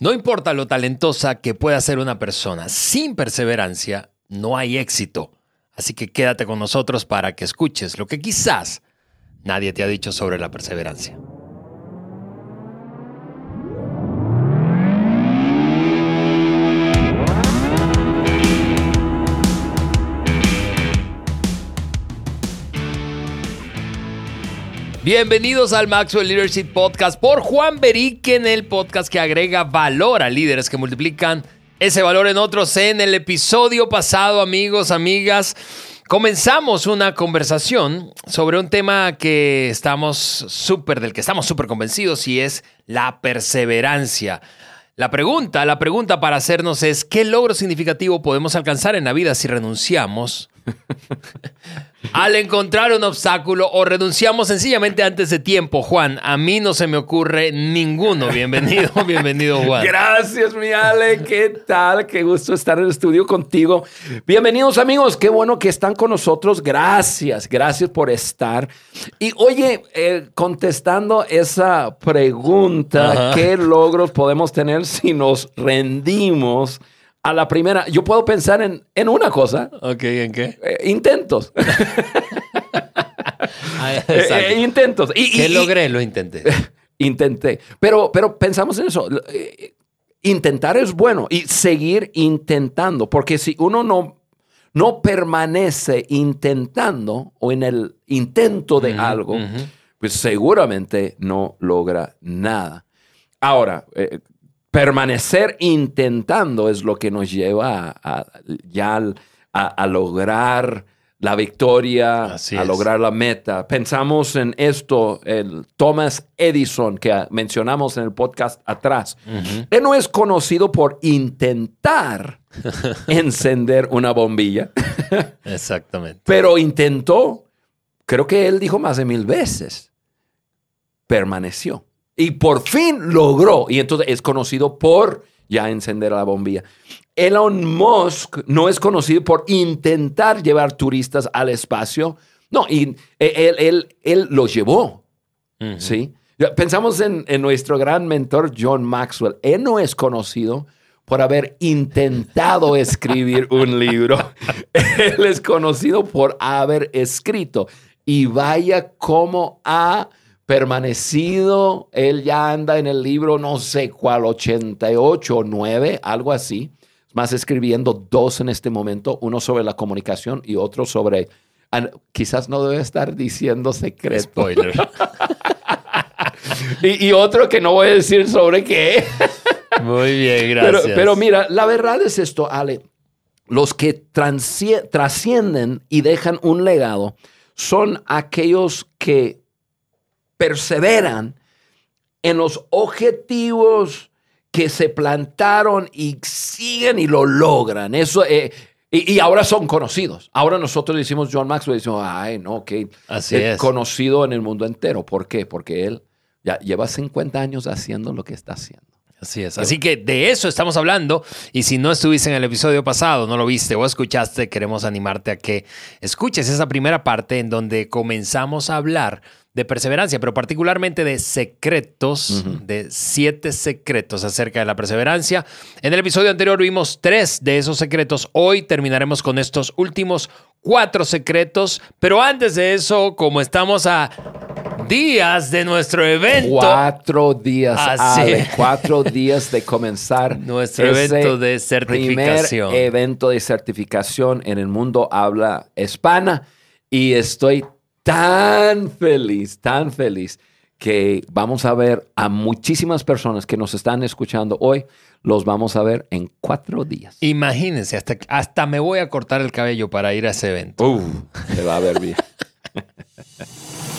No importa lo talentosa que pueda ser una persona, sin perseverancia no hay éxito. Así que quédate con nosotros para que escuches lo que quizás nadie te ha dicho sobre la perseverancia. Bienvenidos al Maxwell Leadership Podcast por Juan Beriken, el podcast que agrega valor a líderes que multiplican ese valor en otros. En el episodio pasado, amigos, amigas, comenzamos una conversación sobre un tema que estamos súper, del que estamos súper convencidos y es la perseverancia. La pregunta, la pregunta para hacernos es, ¿qué logro significativo podemos alcanzar en la vida si renunciamos al encontrar un obstáculo o renunciamos sencillamente antes de tiempo, Juan. A mí no se me ocurre ninguno. Bienvenido, bienvenido, Juan. Gracias, mi Ale. ¿Qué tal? Qué gusto estar en el estudio contigo. Bienvenidos, amigos. Qué bueno que están con nosotros. Gracias, gracias por estar. Y oye, eh, contestando esa pregunta, ¿qué logros podemos tener si nos rendimos? A la primera, yo puedo pensar en, en una cosa. Ok, ¿en qué? Eh, intentos. Ah, Eh, exacto. eh, intentos. Y, ¿Qué y- logré? Lo intenté. Intenté. Pero, pero pensamos en eso. Intentar es bueno y seguir intentando, porque si uno no, no permanece intentando o en el intento de algo, pues seguramente no logra nada. Ahora, eh, permanecer intentando es lo que nos lleva a, a- ya a, a lograr la victoria, Así a es. lograr la meta. Pensamos en esto, el Thomas Edison que mencionamos en el podcast atrás. Él no es conocido por intentar encender una bombilla, Exactamente. pero intentó, creo que él dijo más de mil veces, permaneció. Y por fin logró. Y entonces es conocido por ya encender la bombilla. Elon Musk no es conocido por intentar llevar turistas al espacio. No, y él, él, él los llevó. ¿sí? Pensamos en, en nuestro gran mentor John Maxwell. Él no es conocido por haber intentado escribir un libro. Él es conocido por haber escrito. Y vaya cómo ha permanecido. Él ya anda en el libro, no sé cuál, 88 o 9, algo así. Más escribiendo dos en este momento, uno sobre la comunicación y otro sobre... ah, Quizás no debe estar diciendo secreto. Spoiler. Y, y otro que no voy a decir sobre qué. Muy bien, gracias. pero mira, la verdad es esto, Ale. Los que trascienden y dejan un legado son aquellos que perseveran en los objetivos que se plantaron y siguen y lo logran. Eso, eh, y, y ahora son conocidos. Ahora nosotros decimos John Maxwell, decimos, ay, no, que Así es. conocido en el mundo entero. ¿Por qué? Porque él ya lleva 50 años haciendo lo que está haciendo. Así es. Así que de eso estamos hablando. Y si no estuviste en el episodio pasado, no lo viste o escuchaste, queremos animarte a que escuches esa primera parte en donde comenzamos a hablar de perseverancia, pero particularmente de secretos, de siete secretos acerca de la perseverancia. En el episodio anterior vimos tres de esos secretos. Hoy terminaremos con estos últimos cuatro secretos. Pero antes de eso, como estamos a días de nuestro evento, Cuatro días, Así Ale, cuatro días de comenzar Nuestro evento de certificación. Primer evento de certificación en el mundo habla hispana y estoy tan feliz, tan feliz que vamos a ver a muchísimas personas que nos están escuchando hoy. Los vamos a ver en cuatro días. Imagínense, hasta, hasta me voy a cortar el cabello para ir a ese evento. Uf, se va a ver bien.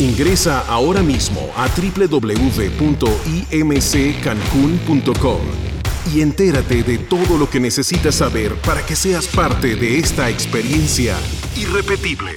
Ingresa ahora mismo a www.imccancun.com y entérate de todo lo que necesitas saber para que seas parte de esta experiencia irrepetible.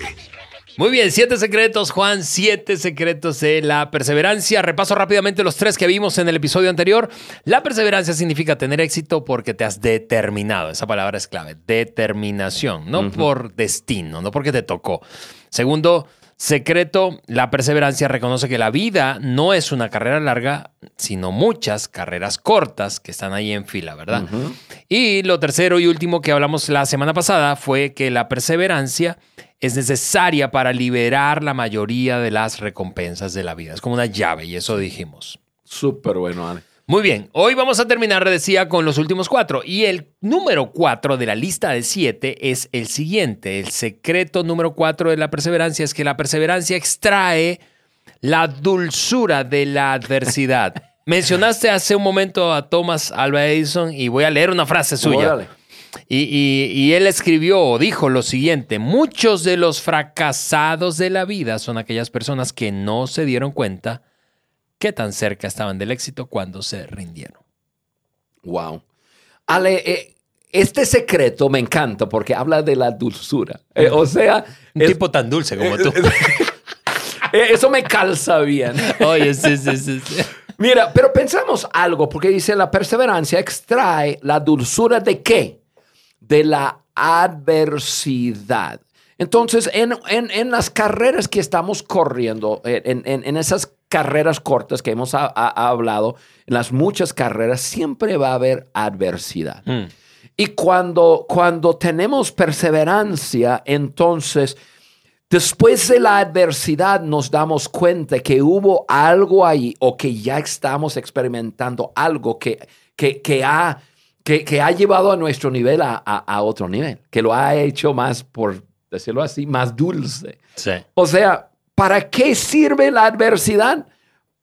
Muy bien, siete secretos, Juan, siete secretos de la perseverancia. Repaso rápidamente los tres que vimos en el episodio anterior. La perseverancia significa tener éxito porque te has determinado. Esa palabra es clave. Determinación, no por destino, no porque te tocó. Segundo, secreto, la perseverancia reconoce que la vida no es una carrera larga, sino muchas carreras cortas que están ahí en fila, ¿verdad? Y lo tercero y último que hablamos la semana pasada fue que la perseverancia es necesaria para liberar la mayoría de las recompensas de la vida. Es como una llave y eso dijimos. Súper bueno, Ale. Muy bien, hoy vamos a terminar, decía, con los últimos cuatro. Y el número cuatro de la lista de siete es el siguiente. El secreto número cuatro de la perseverancia es que la perseverancia extrae la dulzura de la adversidad. Mencionaste hace un momento a Thomas Alva Edison y voy a leer una frase suya. Y- y él escribió o dijo lo siguiente, muchos de los fracasados de la vida son aquellas personas que no se dieron cuenta qué tan cerca estaban del éxito cuando se rindieron. Wow. Ale, eh, este secreto me encanta porque habla de la dulzura. Eh, o sea, Un es- tipo tan dulce como tú. eh, eso me calza bien. Oye, sí, sí, sí. sí. Mira, pero pensamos algo, porque dice la perseverancia extrae la dulzura de qué? De la adversidad. Entonces, en, en- en las carreras que estamos corriendo, en, en- en esas carreras cortas que hemos ha- ha- hablado, en las muchas carreras, siempre va a haber adversidad. Mm. Y cuando, cuando tenemos perseverancia, entonces, después de la adversidad nos damos cuenta que hubo algo ahí o que ya estamos experimentando algo que, que, que ha, que, que ha llevado a nuestro nivel a, a- a otro nivel, que lo ha hecho más, por decirlo así, más dulce. Sí. O sea, ¿para qué sirve la adversidad?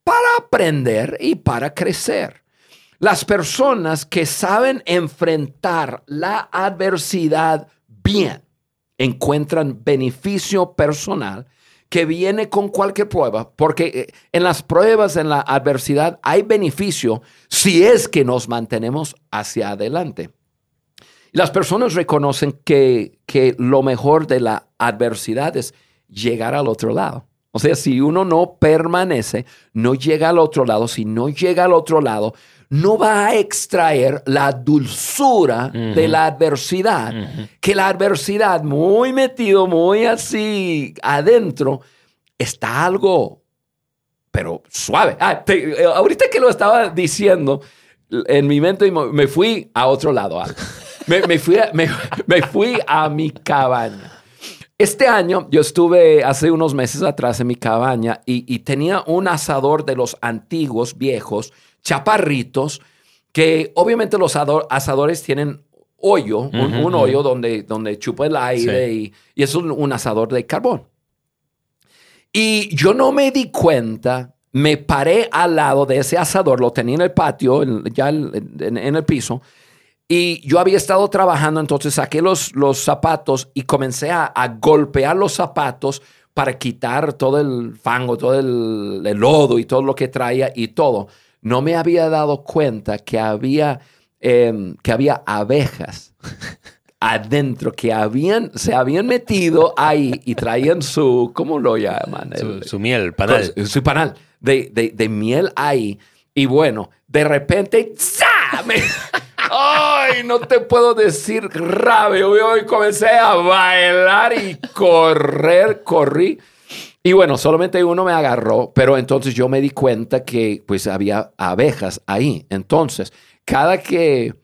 Para aprender y para crecer. Las personas que saben enfrentar la adversidad bien encuentran beneficio personal que viene con cualquier prueba, porque eh, en las pruebas, en la adversidad, hay beneficio si es que nos mantenemos hacia adelante. Las personas reconocen que, que lo mejor de la adversidad es llegar al otro lado. O sea, si uno no permanece, no llega al otro lado, si no llega al otro lado, no va a extraer la dulzura de la adversidad, que la adversidad muy metido, muy así adentro, está algo, pero suave. Ah, te- eh, ahorita que lo estaba diciendo, en mi mente me fui a otro lado. Me, me fui a, me- me fui a mi cabaña. Este año yo estuve hace unos meses atrás en mi cabaña y, y tenía un asador de los antiguos, viejos, chaparritos, que obviamente los ado- asadores tienen hoyo, un, un hoyo donde, donde chupa el aire y, y es un, un asador de carbón. Y yo no me di cuenta, me paré al lado de ese asador, lo tenía en el patio, en- ya en, en- en el piso, y yo había estado trabajando, entonces saqué los, los zapatos y comencé a, a golpear los zapatos para quitar todo el fango, todo el, el lodo y todo lo que traía y todo. No me había dado cuenta que había, em, que había abejas adentro que habían, se habían metido ahí y traían su, ¿cómo lo llaman? Su, El- su miel, panal. con- su panal de, de- de miel ahí. Y bueno, de repente, ¡za! Me- ¡Ay! No te puedo decir rabio. Hoy comencé a bailar y correr, corrí. Y bueno, solamente uno me agarró, pero entonces yo me di cuenta que pues había abejas ahí. Entonces, cada que,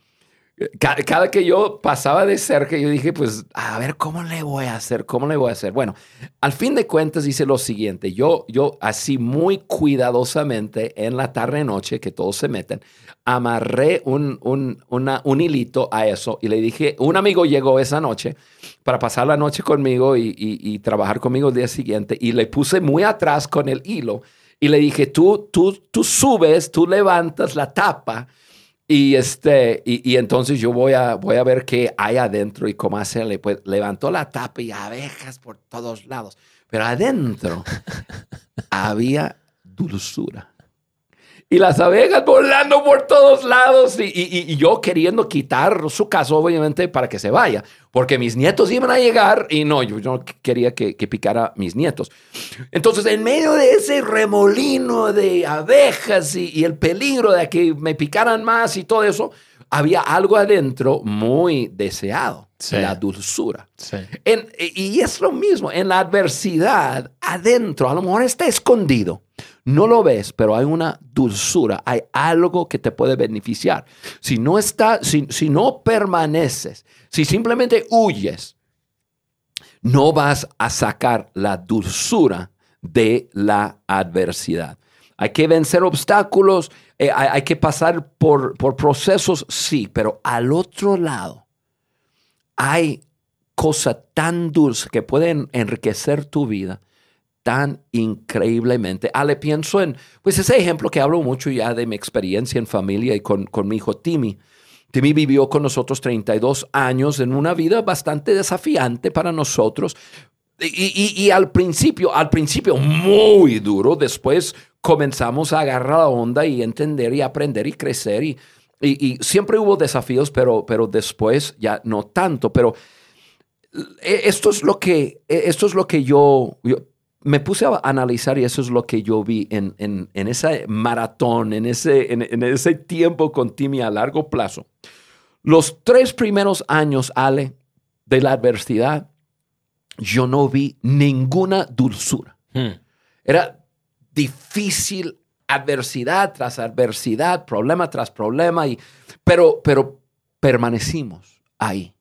ca- cada, que yo pasaba de cerca, yo dije, pues, a ver, ¿cómo le voy a hacer? ¿Cómo le voy a hacer? Bueno, al fin de cuentas hice lo siguiente. Yo, yo así muy cuidadosamente en la tarde-noche, que todos se meten, amarré un, un, una- un hilito a eso y le dije, un amigo llegó esa noche para pasar la noche conmigo y, y- y trabajar conmigo el día siguiente y le puse muy atrás con el hilo y le dije, tú, tú, tú subes, tú levantas la tapa y, este, y, y entonces yo voy a, voy a ver qué hay adentro y cómo hacerle. Pues levantó la tapa y abejas por todos lados. Pero adentro había dulzura. Y las abejas volando por todos lados y, y- yo queriendo quitar su casa, obviamente, para que se vaya, porque mis nietos iban a llegar y no, yo, no quería que, que picara mis nietos. Entonces, en medio de ese remolino de abejas y el peligro de que me picaran más y todo eso, había algo adentro muy deseado, Sí. la dulzura. Sí. En- y es lo mismo, en la adversidad, adentro, a lo mejor está escondido. No lo ves, pero hay una dulzura, hay algo que te puede beneficiar. Si no está, si, si no permaneces, si simplemente huyes, no vas a sacar la dulzura de la adversidad. Hay que vencer obstáculos, eh, hay, que pasar por, por procesos, sí, pero al otro lado hay cosas tan dulces que pueden enriquecer tu vida tan increíblemente. Ale, pienso en, pues ese ejemplo que hablo mucho ya de mi experiencia en familia y con, con mi hijo Timmy. Timmy vivió con nosotros 32 años en una vida bastante desafiante para nosotros. Y, y- y al principio, al principio muy duro, después comenzamos a agarrar la onda y entender y aprender y crecer. Y, y- siempre hubo desafíos, pero, pero después ya no tanto. Pero eh, esto es lo que, eh, esto es lo que yo, yo me puse a analizar y eso es lo que yo vi en, en, en ese maratón, en ese, en, en ese tiempo con Timmy a largo plazo. Los tres primeros años, Ale, de la adversidad, yo no vi ninguna dulzura. Hmm. Era difícil, adversidad tras adversidad, problema tras problema, y, pero, pero permanecimos ahí.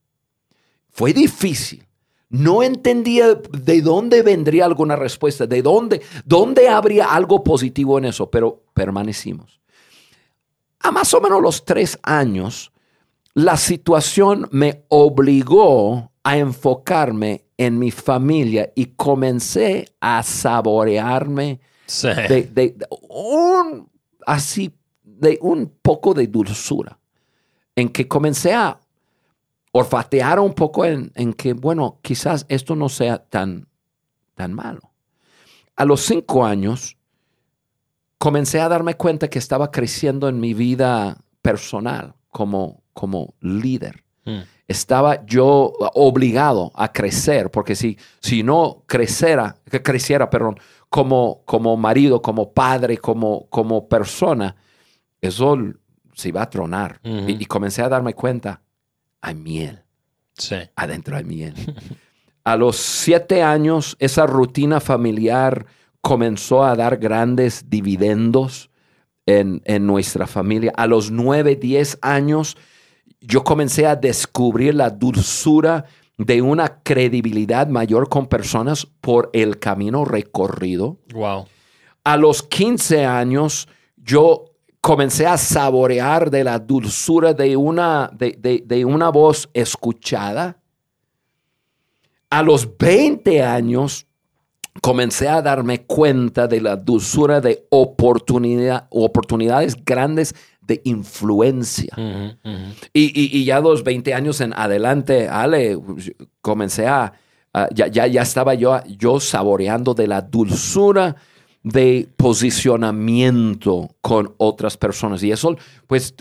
Fue difícil. No entendía de dónde vendría alguna respuesta, de dónde, dónde habría algo positivo en eso, pero permanecimos. A más o menos los tres años, la situación me obligó a enfocarme en mi familia y comencé a saborearme Sí. de, de- de un así de un poco de dulzura en que comencé a olfatear un poco en, en que bueno quizás esto no sea tan tan malo a los cinco años comencé a darme cuenta que estaba creciendo en mi vida personal como como líder Hmm. estaba yo obligado a crecer, porque si, si no creciera, que creciera, perdón, como, como marido, como padre, como, como persona, eso se iba a tronar. Y, y comencé a darme cuenta, hay miel, Sí. adentro hay miel. a los siete años, esa rutina familiar comenzó a dar grandes dividendos en, en nuestra familia. A los nueve, diez años, yo comencé a descubrir la dulzura de una credibilidad mayor con personas por el camino recorrido. Wow. A los 15 años, yo comencé a saborear de la dulzura de una, de, de- de una voz escuchada. A los 20 años, comencé a darme cuenta de la dulzura de oportunidad, oportunidades grandes de influencia. Ujú, ujú. Y, y- y ya los 20 años en adelante, Ale, comencé a, a- ya, ya, ya estaba yo, yo saboreando de la dulzura de posicionamiento con otras personas. Y eso, pues,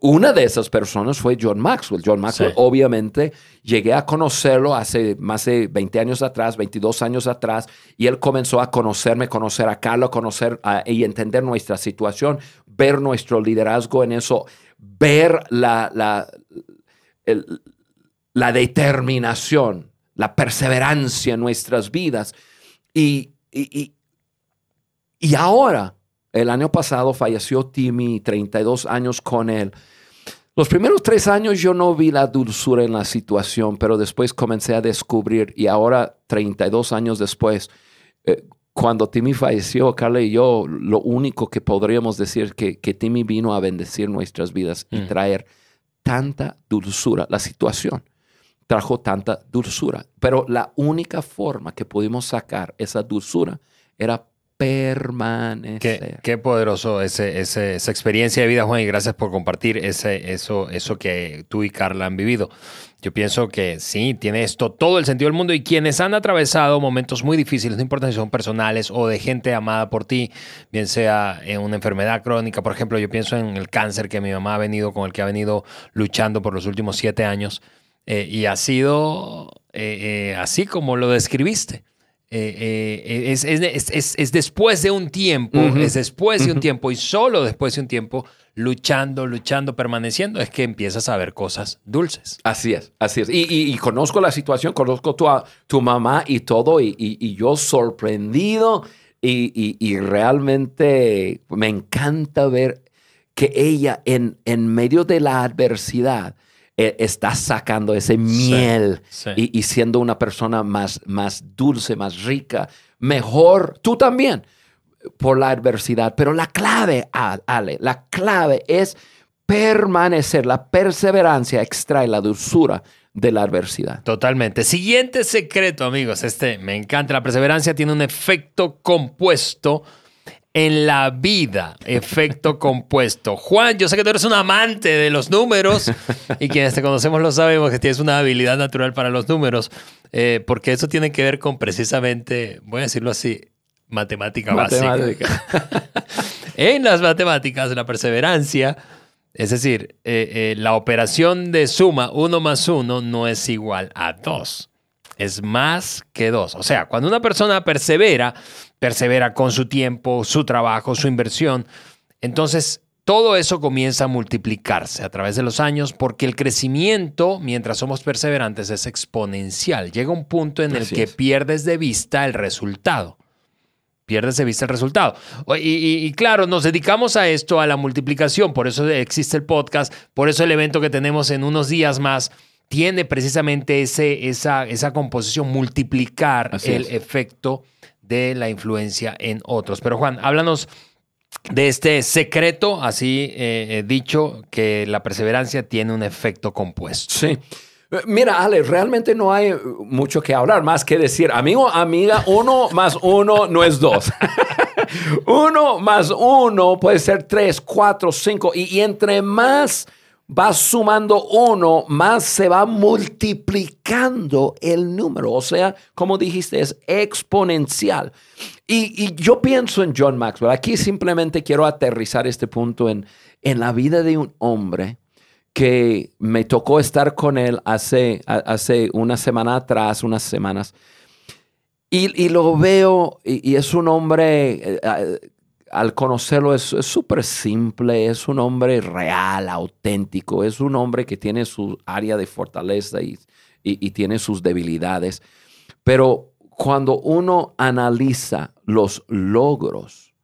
una de esas personas fue John Maxwell. John Maxwell, Sí. obviamente, llegué a conocerlo hace más de 20 años atrás, 22 años atrás, y él comenzó a conocerme, conocer a Carlos, conocer a- y entender nuestra situación, ver nuestro liderazgo en eso, ver la, la, la determinación, la perseverancia en nuestras vidas. Y, y, y- y ahora, el año pasado falleció Timmy, 32 años con él. Los primeros tres años yo no vi la dulzura en la situación, pero después comencé a descubrir y ahora, 32 años después, eh, cuando Timmy falleció, Carla y yo, lo único que podríamos decir es que, que Timmy vino a bendecir nuestras vidas y Mm. traer tanta dulzura. La situación trajo tanta dulzura, pero la única forma que pudimos sacar esa dulzura era permanecer. Qué, poderoso ese- esa experiencia de vida, Juan, y gracias por compartir ese, eso, eso que tú y Carla han vivido. Yo pienso que sí, tiene esto todo el sentido del mundo y quienes han atravesado momentos muy difíciles, no importa si son personales o de gente amada por ti, bien sea en una enfermedad crónica, por ejemplo, yo pienso en el cáncer que mi mamá ha venido, con el que ha venido luchando por los últimos siete años eh, y ha sido eh, eh, así como lo describiste. Eh, eh, es, es- es- es- es después de un tiempo, es después de un tiempo y solo después de un tiempo, luchando, luchando, permaneciendo, es que empiezas a ver cosas dulces. Así es, así es. Y, y- y conozco la situación, conozco tu, a- tu mamá y todo, y, y- yo sorprendido y realmente me encanta ver que ella en, en medio de la adversidad eh, está sacando ese miel sí. Y, y siendo una persona más, más dulce, más rica, mejor. Tú también por la adversidad. Pero la clave, A- Ale, la clave es permanecer. La perseverancia extrae la dulzura de la adversidad. Totalmente. Siguiente secreto, amigos. Este me encanta. La perseverancia tiene un efecto compuesto en la vida. Efecto compuesto. Juan, yo sé que tú eres un amante de los números y quienes te conocemos lo sabemos que tienes una habilidad natural para los números, eh, porque eso tiene que ver con precisamente, voy a decirlo así, matemática, básica. Matemática. En las matemáticas, la perseverancia, es decir, eh, eh, la operación de suma 1 más 1 no es igual a 2. Es más que 2. O sea, cuando una persona persevera, persevera con su tiempo, su trabajo, su inversión, entonces todo eso comienza a multiplicarse a través de los años porque el crecimiento, mientras somos perseverantes, es exponencial. Llega un punto en el Así que es. pierdes de vista el resultado pierdes de vista el resultado. Y, y- y claro, nos dedicamos a esto, a la multiplicación, por eso existe el podcast, por eso el evento que tenemos en unos días más tiene precisamente ese, esa, esa composición, multiplicar Así el es. efecto de la influencia en otros. Pero Juan, háblanos de este secreto, así eh, eh, dicho, que la perseverancia tiene un efecto compuesto. Sí. Mira, Ale, realmente no hay mucho que hablar, más que decir, amigo, amiga, uno más uno no es dos. uno más uno puede ser tres, cuatro, cinco, y, y entre más vas sumando uno, más se va multiplicando el número. O sea, como dijiste, es exponencial. Y, y yo pienso en John Maxwell. Aquí simplemente quiero aterrizar este punto en, en la vida de un hombre que me tocó estar con él hace, hace una semana atrás, unas semanas. Y, y lo veo, y, y es un hombre, eh, eh, al conocerlo, es súper simple, es un hombre real, auténtico, es un hombre que tiene su área de fortaleza y, y- y tiene sus debilidades. Pero cuando uno analiza los logros,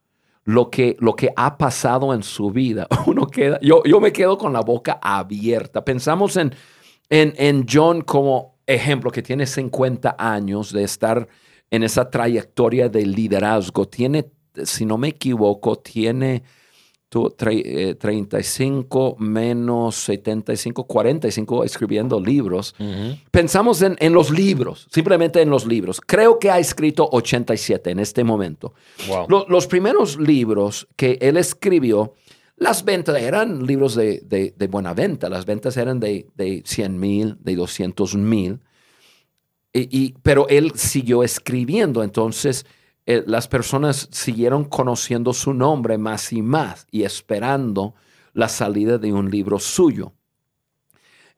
lo que, lo que ha pasado en su vida, uno queda, yo, yo me quedo con la boca abierta. Pensamos en, en, en John como ejemplo, que tiene 50 años de estar en esa trayectoria de liderazgo. Tiene, si no me equivoco, tiene tu- tre- eh, 35 menos 75, 45 escribiendo libros. Pensamos en, en los libros, simplemente en los libros. Creo que ha escrito 87 en este momento. Wow. Lo- los primeros libros que él escribió, las ventas eran libros de, de- de buena venta. Las ventas eran de, de 100 mil, de 200 mil. Y- y- pero él siguió escribiendo. Entonces, eh, las personas siguieron conociendo su nombre más y más y esperando la salida de un libro suyo.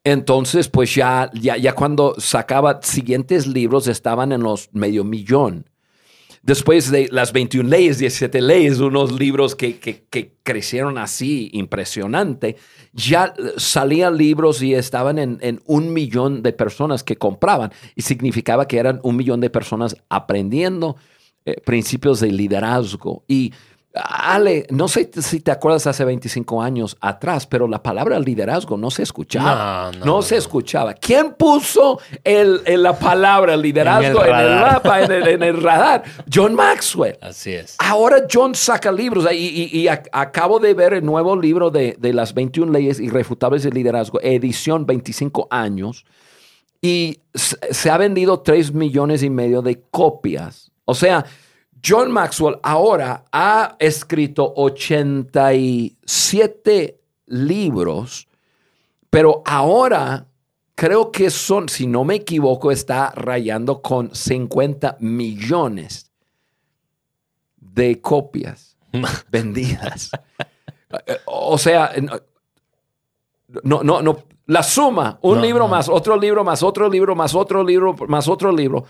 Entonces, pues ya, ya, ya cuando sacaba siguientes libros estaban en los medio millón. Después de las 21 leyes, 17 leyes, unos libros que, que- que crecieron así, impresionante, ya salían libros y estaban en, en un millón de personas que compraban. Y significaba que eran un millón de personas aprendiendo eh, principios de liderazgo. Y Ale, no sé si te acuerdas hace 25 años atrás, pero la palabra liderazgo no se escuchaba. No, No, no, no. se escuchaba. ¿Quién puso el, el- la palabra liderazgo en el, radar. mapa, en el, en el radar? John Maxwell. Así es. Ahora John saca libros y, y- y ac- acabo de ver el nuevo libro de, de las 21 leyes irrefutables del liderazgo, edición 25 años, y se, se ha vendido 3 millones y medio de copias. O sea, John Maxwell ahora ha escrito 87 libros, pero ahora creo que son, si no me equivoco, está rayando con 50 millones de copias vendidas. O sea, no, no, no. La suma, un No, libro no. más, otro libro más, otro libro más, otro libro más, otro libro.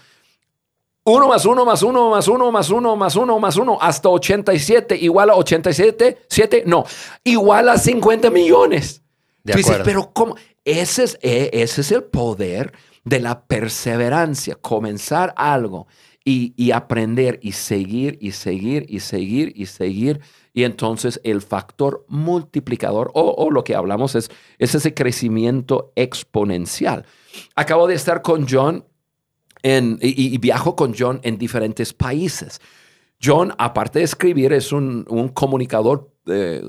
Uno más uno más uno más uno más uno más uno más uno hasta 87 igual a 87, 7, no, igual a 50 millones. De Tú dices, pero ¿cómo? Ese es, eh, ese es el poder de la perseverancia, comenzar algo y, y aprender y seguir y seguir y seguir y seguir. Y entonces el factor multiplicador o, o lo que hablamos es, es ese crecimiento exponencial. Acabo de estar con John en- y, y viajo con John en diferentes países. John, aparte de escribir, es un, un comunicador, eh,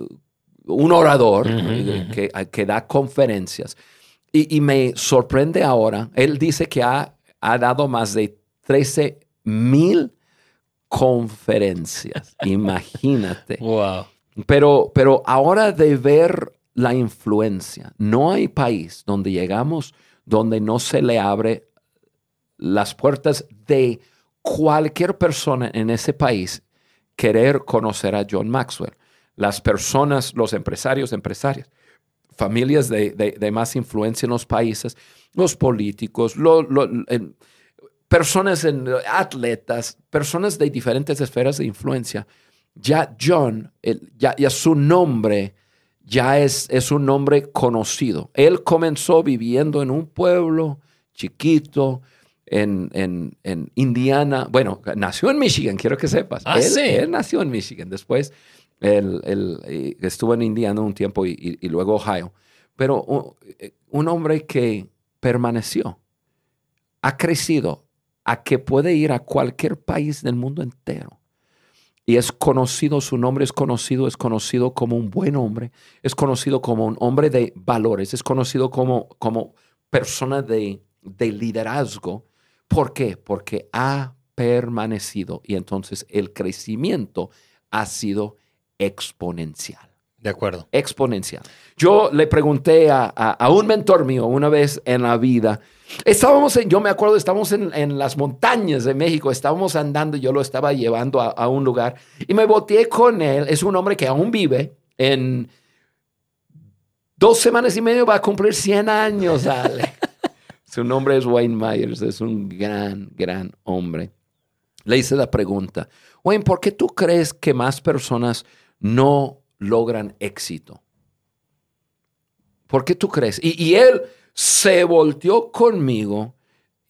un orador eh, que, que da conferencias. Y, y me sorprende ahora, él dice que ha, ha dado más de 13 mil conferencias. Imagínate. Wow. Pero, pero ahora de ver la influencia, no hay país donde llegamos donde no se le abre las puertas de cualquier persona en ese país querer conocer a John Maxwell. Las personas, los empresarios, empresarias, familias de, de- más influencia en los países, los políticos, lo- lo- en- personas, en, atletas, personas de diferentes esferas de influencia. Ya John, el- ya, ya su nombre ya es, es un nombre conocido. Él comenzó viviendo en un pueblo chiquito en, en- en Indiana. Bueno, nació en Michigan, quiero que sepas. Ah, él, sí. él nació en Michigan. Después él, él, estuvo en Indiana un tiempo y, y- y luego Ohio. Pero un, eh, un hombre que permaneció, ha crecido a que puede ir a cualquier país del mundo entero. Y es conocido, su nombre es conocido, es conocido como un buen hombre, es conocido como un hombre de valores, es conocido como, como persona de, de liderazgo. ¿Por qué? Porque ha permanecido y entonces el crecimiento ha sido exponencial De acuerdo. exponencial. Yo le pregunté a, a- a un mentor mío una vez en la vida, estábamos en, yo me acuerdo, estábamos en, en las montañas de México, estábamos andando, yo lo estaba llevando a, a un lugar y me volteé con él, es un hombre que aún vive en dos semanas y medio va a cumplir 100 años, Ale. Su nombre es Wayne Myers, es un gran, gran hombre. Le hice la pregunta, Wayne, ¿por qué tú crees que más personas no logran éxito? ¿Por qué tú crees? Y, él se volteó conmigo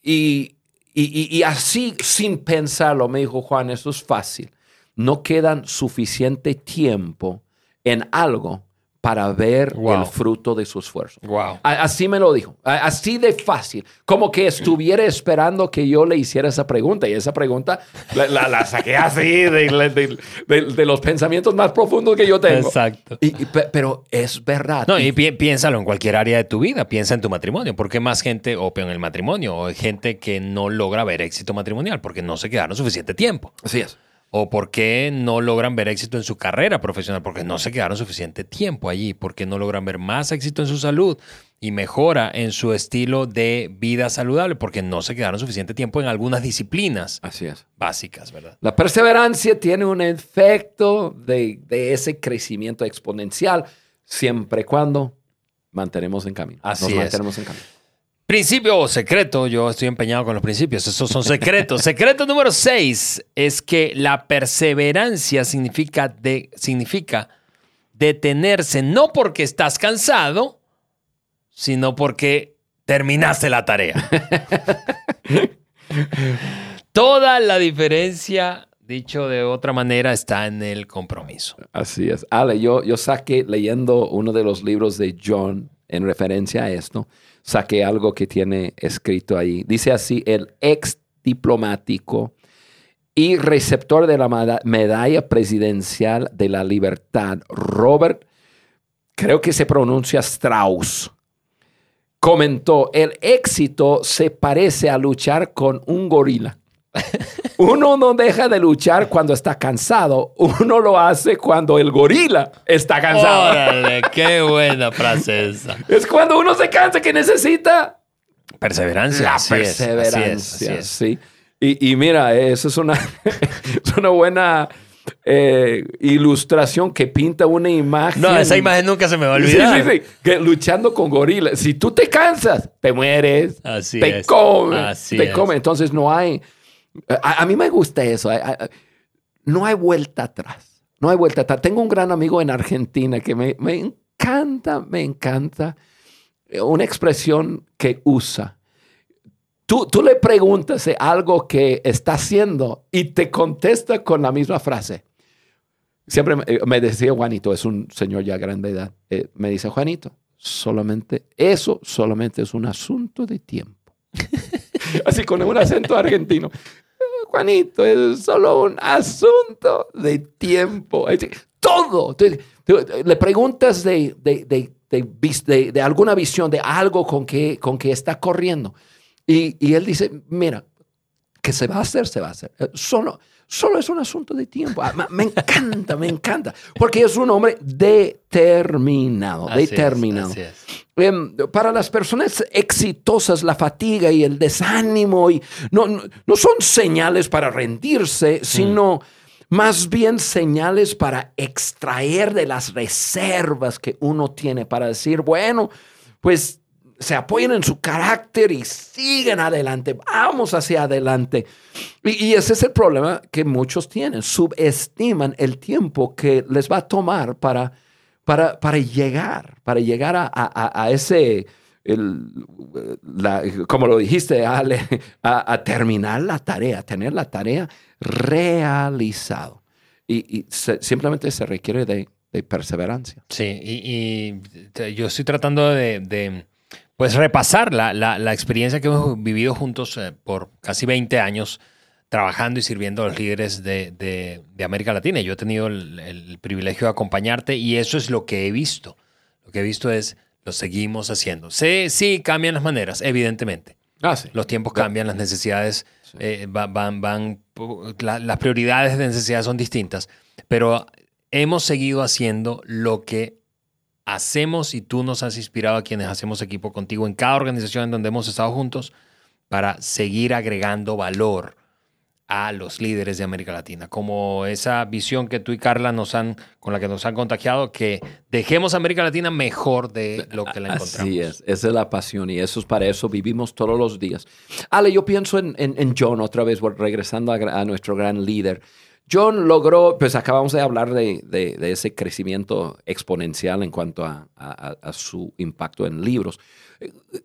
y, y- y- y así, sin pensarlo, me dijo, Juan, eso es fácil. No quedan suficiente tiempo en algo para ver Wow. el fruto de su esfuerzo. Wow. Así me lo dijo, así de fácil, como que estuviera esperando que yo le hiciera esa pregunta y esa pregunta la, la- la saqué así de, de- de- de los pensamientos más profundos que yo tengo. Exacto. Y- y pe- pero es verdad. No, y pi- piénsalo en cualquier área de tu vida, piensa en tu matrimonio. ¿Por qué más gente opia en el matrimonio? O hay gente que no logra ver éxito matrimonial porque no se quedaron suficiente tiempo. Así es. ¿O por qué no logran ver éxito en su carrera profesional? Porque no se quedaron suficiente tiempo allí. ¿Por qué no logran ver más éxito en su salud y mejora en su estilo de vida saludable? Porque no se quedaron suficiente tiempo en algunas disciplinas Así es. básicas, ¿verdad? La perseverancia tiene un efecto de, de ese crecimiento exponencial siempre y cuando mantenemos en camino. Así Nos es. mantenemos en camino. Principio o secreto, yo estoy empeñado con los principios, esos son secretos. secreto número 6 es que la perseverancia significa, de, significa detenerse no porque estás cansado, sino porque terminaste la tarea. Toda la diferencia, dicho de otra manera, está en el compromiso. Así es. Ale, yo, yo saqué leyendo uno de los libros de John en referencia a esto, saqué algo que tiene escrito ahí. Dice así, el ex diplomático y receptor de la meda- medalla presidencial de la libertad, Robert, creo que se pronuncia Strauss, comentó, el éxito se parece a luchar con un gorila. Uno no deja de luchar cuando está cansado. Uno lo hace cuando el gorila está cansado. Órale, qué buena frase esa. Es cuando uno se cansa que necesita Perseverancia. la así es, perseverancia. así es, así es. Sí. Y, y mira, eso es una, es una buena eh, ilustración que pinta una imagen. No, esa imagen nunca se me va a Sí, olvidar. sí, sí, que luchando con gorilas. Si tú te cansas, te mueres, Así te es. come, Así te es. come. Entonces no hay. A, mí me gusta eso. No hay vuelta atrás. No hay vuelta atrás. Tengo un gran amigo en Argentina que me, me encanta, me encanta eh, una expresión que usa. Tú, tú le preguntas algo que está haciendo y te contesta con la misma frase. Siempre me, eh, decía Juanito, es un señor ya grande de edad, eh, me dice Juanito, solamente, eso solamente es un asunto de tiempo. Así con un acento argentino. Juanito, es solo un asunto de tiempo. Todo. Le preguntas de, de, de, de alguna visión, de algo con que, con que está corriendo. Y, y él dice, mira, que se va a hacer, se va a hacer. Eh, Solo, solo es un asunto de tiempo. Ah, Me encanta, me encanta. Porque es un hombre determinado, Así es, determinado. así es. Em, para las personas exitosas, la fatiga y el desánimo y no, no, son señales para rendirse, sino más bien señales para extraer de las reservas que uno tiene para decir, bueno, pues se apoyen en su carácter y siguen adelante, vamos hacia adelante. Y, y ese es el problema que muchos tienen, subestiman el tiempo que les va a tomar para, para, para llegar, para llegar a, a- a- ese, el- la- como lo dijiste, Ale, a, a terminar la tarea, tener la tarea realizado. Y, y se- simplemente se requiere de, de perseverancia. Sí, y, y yo estoy tratando de, de, pues repasar la, la- la experiencia que hemos vivido juntos eh, por casi 20 años trabajando y sirviendo a los líderes de, de- de América Latina. Yo he tenido el, el privilegio de acompañarte y eso es lo que he visto. Lo que he visto es, lo seguimos haciendo. Sí, sí, cambian las maneras, evidentemente. Ah, sí. Los tiempos cambian, las necesidades eh, va- van, van, la- las prioridades de necesidad son distintas, pero hemos seguido haciendo lo que hacemos y tú nos has inspirado a quienes hacemos equipo contigo en cada organización en donde hemos estado juntos para seguir agregando valor a los líderes de América Latina, como esa visión que tú y Carla nos han, con la que nos han contagiado, que dejemos a América Latina mejor de lo que la encontramos. Así es, esa es la pasión y eso es para eso vivimos todos los días. Ale, yo pienso en, en- en John otra vez, regresando a nuestro gran líder. John logró, pues acabamos de hablar de, de- ese crecimiento exponencial en cuanto a, su impacto en libros.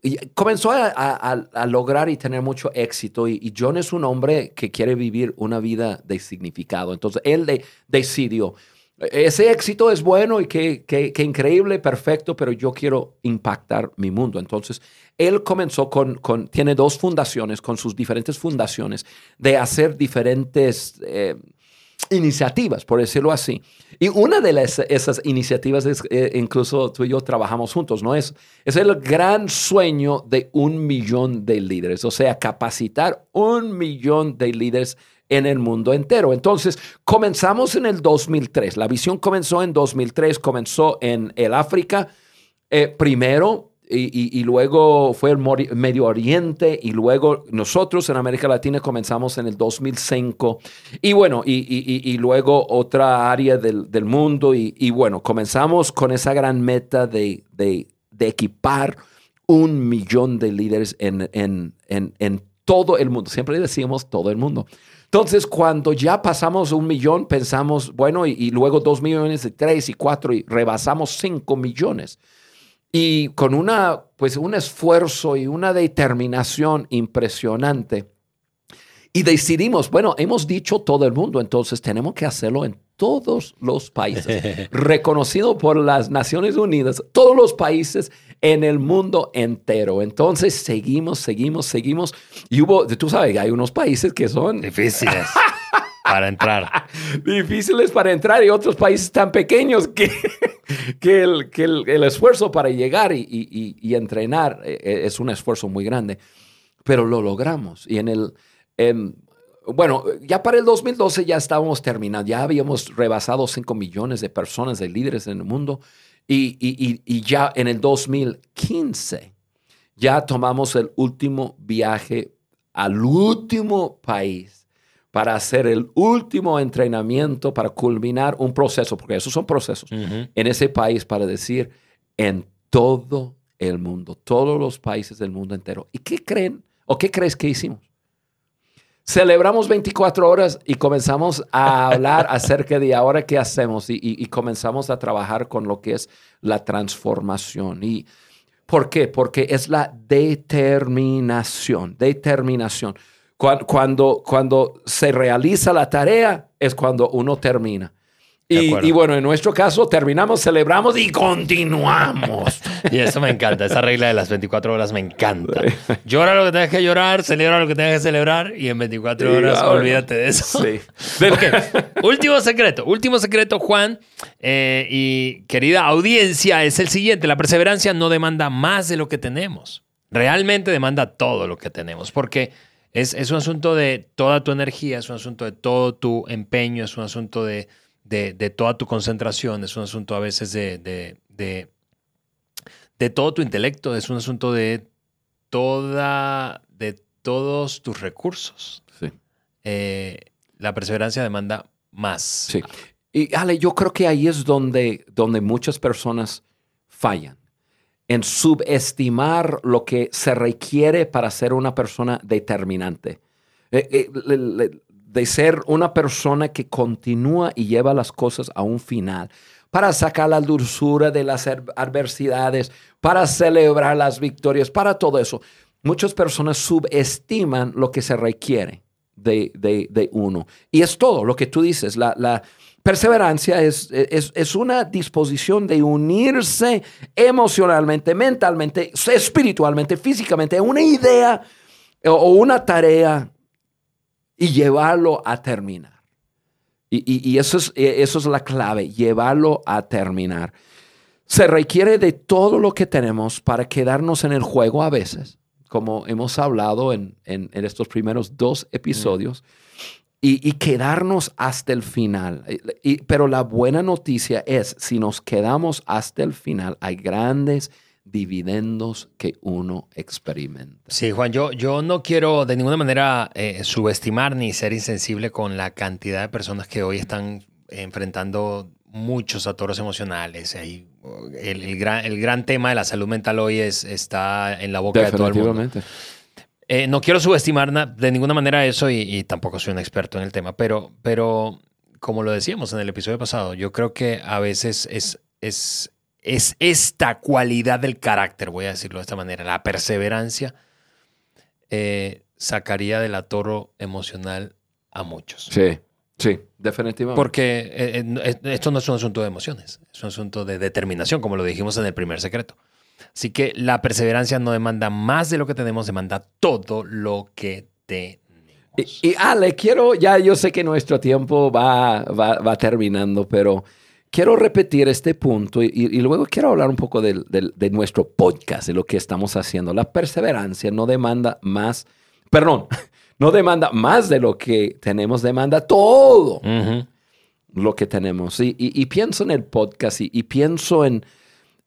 Y comenzó a, lograr y tener mucho éxito y, John es un hombre que quiere vivir una vida de significado. Entonces él de- decidió, ese éxito es bueno y que, que- increíble, perfecto, pero yo quiero impactar mi mundo. Entonces, él comenzó con, con- tiene dos fundaciones, con sus diferentes fundaciones, de hacer diferentes eh, iniciativas, por decirlo así. Y una de las- esas iniciativas es, eh, incluso tú y yo trabajamos juntos, ¿no? Es, es el gran sueño de un millón de líderes, o sea, capacitar un millón de líderes en el mundo entero. Entonces, comenzamos en el 2003. La visión comenzó en 2003, comenzó en el África eh, primero y, luego fue el Medio Oriente y luego nosotros en América Latina comenzamos en el 2005 y bueno, y, luego otra área del, del mundo y, bueno, comenzamos con esa gran meta de, de- equipar un millón de líderes en, en- en- todo el mundo. Siempre decíamos todo el mundo. Entonces, cuando ya pasamos un millón, pensamos, bueno, y, y luego dos millones, y tres y cuatro, y rebasamos cinco millones. Y con una, pues, un esfuerzo y una determinación impresionante. Y decidimos, bueno, hemos dicho todo el mundo, entonces tenemos que hacerlo en todos los países, reconocido por las Naciones Unidas, todos los países en el mundo entero. Entonces seguimos, seguimos, seguimos. Y hubo, tú sabes, hay unos países que son Difíciles para entrar. difíciles para entrar y otros países tan pequeños que, que, el, que el- el esfuerzo para llegar y, y- entrenar eh, es un esfuerzo muy grande. Pero lo logramos. Y en el, bueno, ya para el 2012 ya estábamos terminando, ya habíamos rebasado 5 millones de personas, de líderes en el mundo, y, y ya en el 2015 ya tomamos el último viaje al último país para hacer el último entrenamiento, para culminar un proceso, porque esos son procesos, en ese país para decir en todo el mundo, todos los países del mundo entero. ¿Y qué creen o qué crees que hicimos? Celebramos 24 horas y comenzamos a hablar acerca de ahora qué hacemos y, comenzamos a trabajar con lo que es la transformación. ¿Y por qué? Porque es la determinación, determinación. Cuando, cuando se realiza la tarea es cuando uno termina. Y, bueno, en nuestro caso terminamos, celebramos y continuamos. y eso me encanta, esa regla de las 24 horas me encanta. Llora lo que tengas que llorar, celebra lo que tengas que celebrar y en 24 horas olvídate de eso. Sí. último secreto, último secreto, Juan eh, y querida audiencia, es el siguiente. La perseverancia no demanda más de lo que tenemos. Realmente demanda todo lo que tenemos porque... Es, es un asunto de toda tu energía, es un asunto de todo tu empeño, es un asunto de, de, toda tu concentración, es un asunto a veces de, de, de, todo tu intelecto, es un asunto de, toda, de todos tus recursos. Sí. Eh, la perseverancia demanda más. Sí. Y Ale, yo creo que ahí es donde, donde muchas personas fallan, en subestimar lo que se requiere para ser una persona determinante. Eh, eh, de ser una persona que continúa y lleva las cosas a un final, para sacar la dulzura de las adversidades, para celebrar las victorias, para todo eso. Muchas personas subestiman lo que se requiere de, uno. Y es todo lo que tú dices. La, perseverancia es, es, es, una disposición de unirse emocionalmente, mentalmente, espiritualmente, físicamente, a una idea o una tarea y llevarlo a terminar. Y, eso, es, e, eso es la clave, llevarlo a terminar. Se requiere de todo lo que tenemos para quedarnos en el juego a veces, como hemos hablado en, estos primeros dos episodios, y, quedarnos hasta el final. pero la buena noticia es, si nos quedamos hasta el final, hay grandes dividendos que uno experimenta. Sí, Juan, yo, yo no quiero de ninguna manera eh, subestimar ni ser insensible con la cantidad de personas que hoy están enfrentando muchos atoros emocionales. El, el, gran, el gran tema de la salud mental hoy es, está en la boca de todo el mundo. Eh, no quiero subestimar de ninguna manera eso y, tampoco soy un experto en el tema, pero, pero como lo decíamos en el episodio pasado, yo creo que a veces es, es es esta cualidad del carácter, voy a decirlo de esta manera, la perseverancia, eh, sacaría del atoro emocional a muchos. Sí, sí, definitivamente. Porque eh, eh, esto no es un asunto de emociones, es un asunto de determinación, como lo dijimos en el primer secreto. Así que la perseverancia no demanda más de lo que tenemos, demanda todo lo que tenemos. Y, Ale, quiero, ya yo sé que nuestro tiempo va, va terminando, pero quiero repetir este punto y, luego quiero hablar un poco de, nuestro podcast, de lo que estamos haciendo. La perseverancia no demanda más, perdón, no demanda más de lo que tenemos, demanda todo lo que tenemos. Y, pienso en el podcast y, pienso en,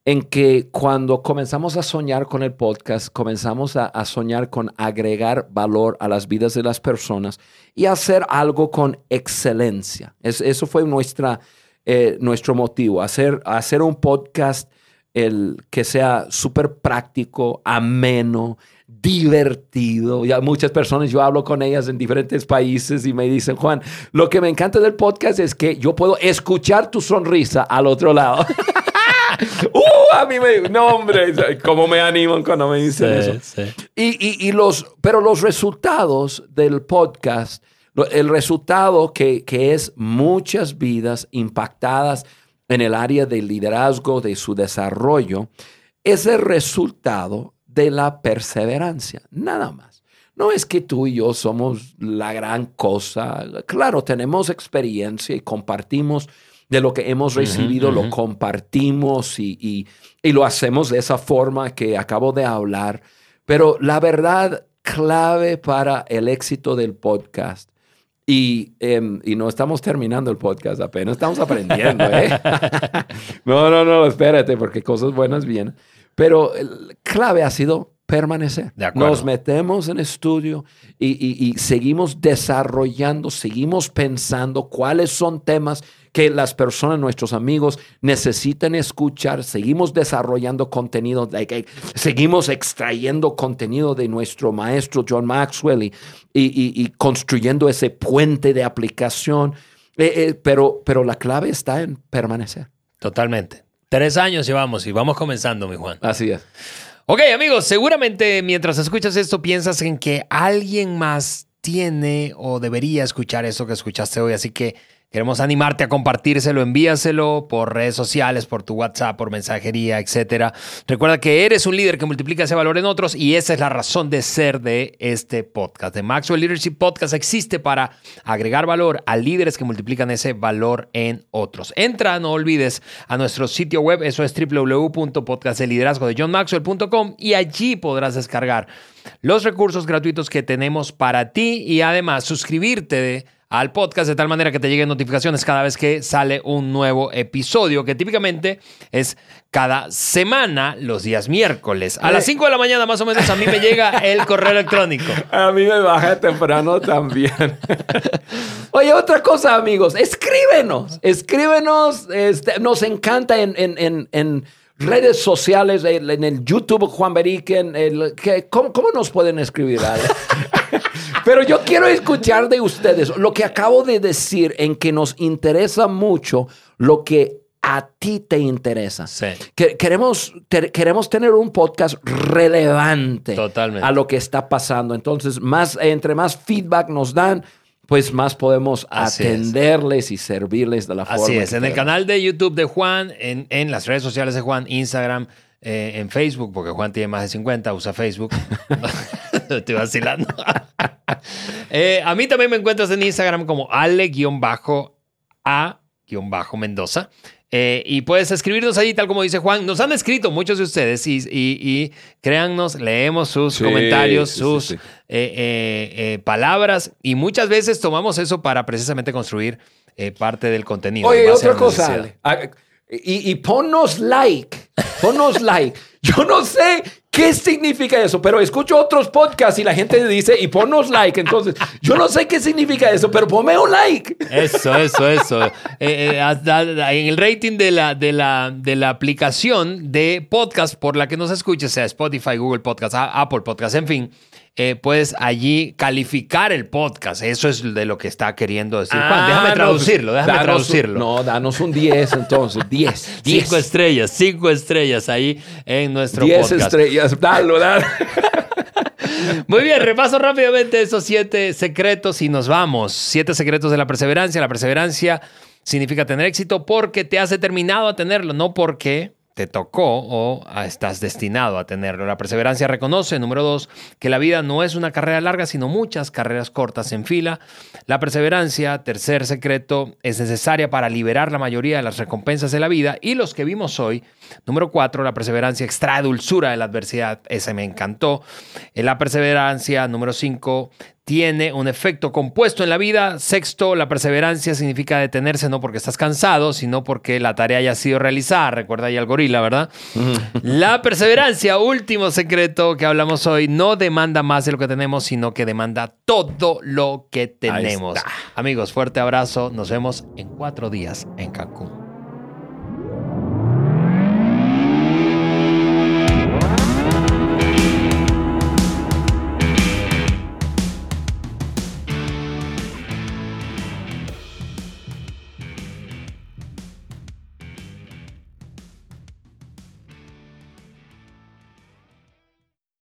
en que cuando comenzamos a soñar con el podcast, comenzamos a, soñar con agregar valor a las vidas de las personas y hacer algo con excelencia. eso fue nuestra eh, nuestro motivo, hacer, hacer un podcast el, que sea súper práctico, ameno, divertido. Ya muchas personas, yo hablo con ellas en diferentes países y me dicen, Juan, lo que me encanta del podcast es que yo puedo escuchar tu sonrisa al otro lado. uh, a mí me, no hombre, cómo me animan cuando me dicen eso. Y, y, los, pero los resultados del podcast el resultado que, es muchas vidas impactadas en el área del liderazgo, de su desarrollo, es el resultado de la perseverancia, nada más. No es que tú y yo somos la gran cosa. Claro, tenemos experiencia y compartimos de lo que hemos recibido, lo compartimos y, y, lo hacemos de esa forma que acabo de hablar. Pero la verdad clave para el éxito del podcast Y, em, y no estamos terminando el podcast, apenas estamos aprendiendo. ¿eh? no, no, no, espérate, porque cosas buenas vienen. Pero el clave ha sido permanecer. De. Nos metemos en estudio y, y- y seguimos desarrollando, seguimos pensando cuáles son temas que las personas, nuestros amigos, necesitan escuchar. Seguimos desarrollando contenido, like, eh, seguimos extrayendo contenido de nuestro maestro John Maxwell y, y- construyendo ese puente de aplicación. Eh, eh, pero, pero la clave está en permanecer. Totalmente. Tres años llevamos y vamos comenzando, mi Juan. Así es. Ok, amigos, seguramente mientras escuchas esto piensas en que alguien más tiene o debería escuchar eso que escuchaste hoy, así que queremos animarte a compartírselo, envíaselo por redes sociales, por tu WhatsApp, por mensajería, etcétera. Recuerda que eres un líder que multiplica ese valor en otros y esa es la razón de ser de este podcast. The Maxwell Leadership Podcast existe para agregar valor a líderes que multiplican ese valor en otros. Entra, no olvides, a nuestro sitio web, eso es www.podcastdeliderazgo de johnmaxwell.com y allí podrás descargar los recursos gratuitos que tenemos para ti y además suscribirte al podcast de tal manera que te lleguen notificaciones cada vez que sale un nuevo episodio, que típicamente es cada semana, los días miércoles. A las 5 de la mañana más o menos a mí me llega el correo electrónico. A mí me baja temprano también. Oye, otra cosa, amigos, escríbenos, escríbenos, este, nos encanta en, en- en- en redes sociales, en, el YouTube, Juan Beriken, el, ¿qué- ¿cómo, cómo nos pueden escribir? Ale? Pero yo quiero escuchar de ustedes lo que acabo de decir en que nos interesa mucho lo que a ti te interesa. Sí. Que- queremos, te- queremos tener un podcast relevante Totalmente. a lo que está pasando. Entonces, más, entre más feedback nos dan, pues más podemos Así es. atenderles y servirles de la forma. Así es, que en el canal de YouTube de Juan, en, en las redes sociales de Juan, Instagram, eh, en Facebook, porque Juan tiene más de 50, usa Facebook. Estoy vacilando. Eh, a mí también me encuentras en Instagram como ale-a-mendoza. Eh, y puedes escribirnos ahí, tal como dice Juan. Nos han escrito muchos de ustedes y, y- y créannos, leemos sus Sí, comentarios, sí, sus sí. eh, palabras y muchas veces tomamos eso para precisamente construir parte del contenido. en Oye, otra cosa. Ale. Y, y ponnos like, ponnos like. Yo no sé qué significa eso, pero escucho otros podcasts y la gente dice, y ponnos like. Entonces, yo no sé qué significa eso, pero ponme un like. Eso, eso, eso. Eh, eh, en el rating de la, de, la, de la aplicación de podcast por la que nos escuches, sea Spotify, Google Podcast, Apple Podcast, en fin, eh, puedes allí calificar el podcast. Eso es de lo que está queriendo decir Juan. Ah, Déjame traducirlo, déjame danos traducirlo. no, danos un 10 entonces, 10. 10. Cinco estrellas, cinco estrellas ahí en nuestro 10 podcast. estrellas, dalo, dalo. Muy bien, repaso rápidamente esos siete secretos y nos vamos. Siete secretos de la perseverancia. La perseverancia significa tener éxito porque te has determinado a tenerlo, no porque te tocó o ah, estás destinado a tenerlo. La perseverancia reconoce, número dos, que la vida no es una carrera larga, sino muchas carreras cortas en fila. La perseverancia, tercer secreto, es necesaria para liberar la mayoría de las recompensas de la vida y los que vimos hoy. Número cuatro, la perseverancia extrae dulzura de la adversidad. Ese me encantó. En la perseverancia, número cinco, tiene un efecto compuesto en la vida. Sexto, la perseverancia significa detenerse no porque estás cansado, sino porque la tarea haya sido realizada. Recuerda ahí al gorila, ¿verdad? la perseverancia, último secreto que hablamos hoy, no demanda más de lo que tenemos, sino que demanda todo lo que tenemos. Amigos, fuerte abrazo. Nos vemos en cuatro días en Cancún.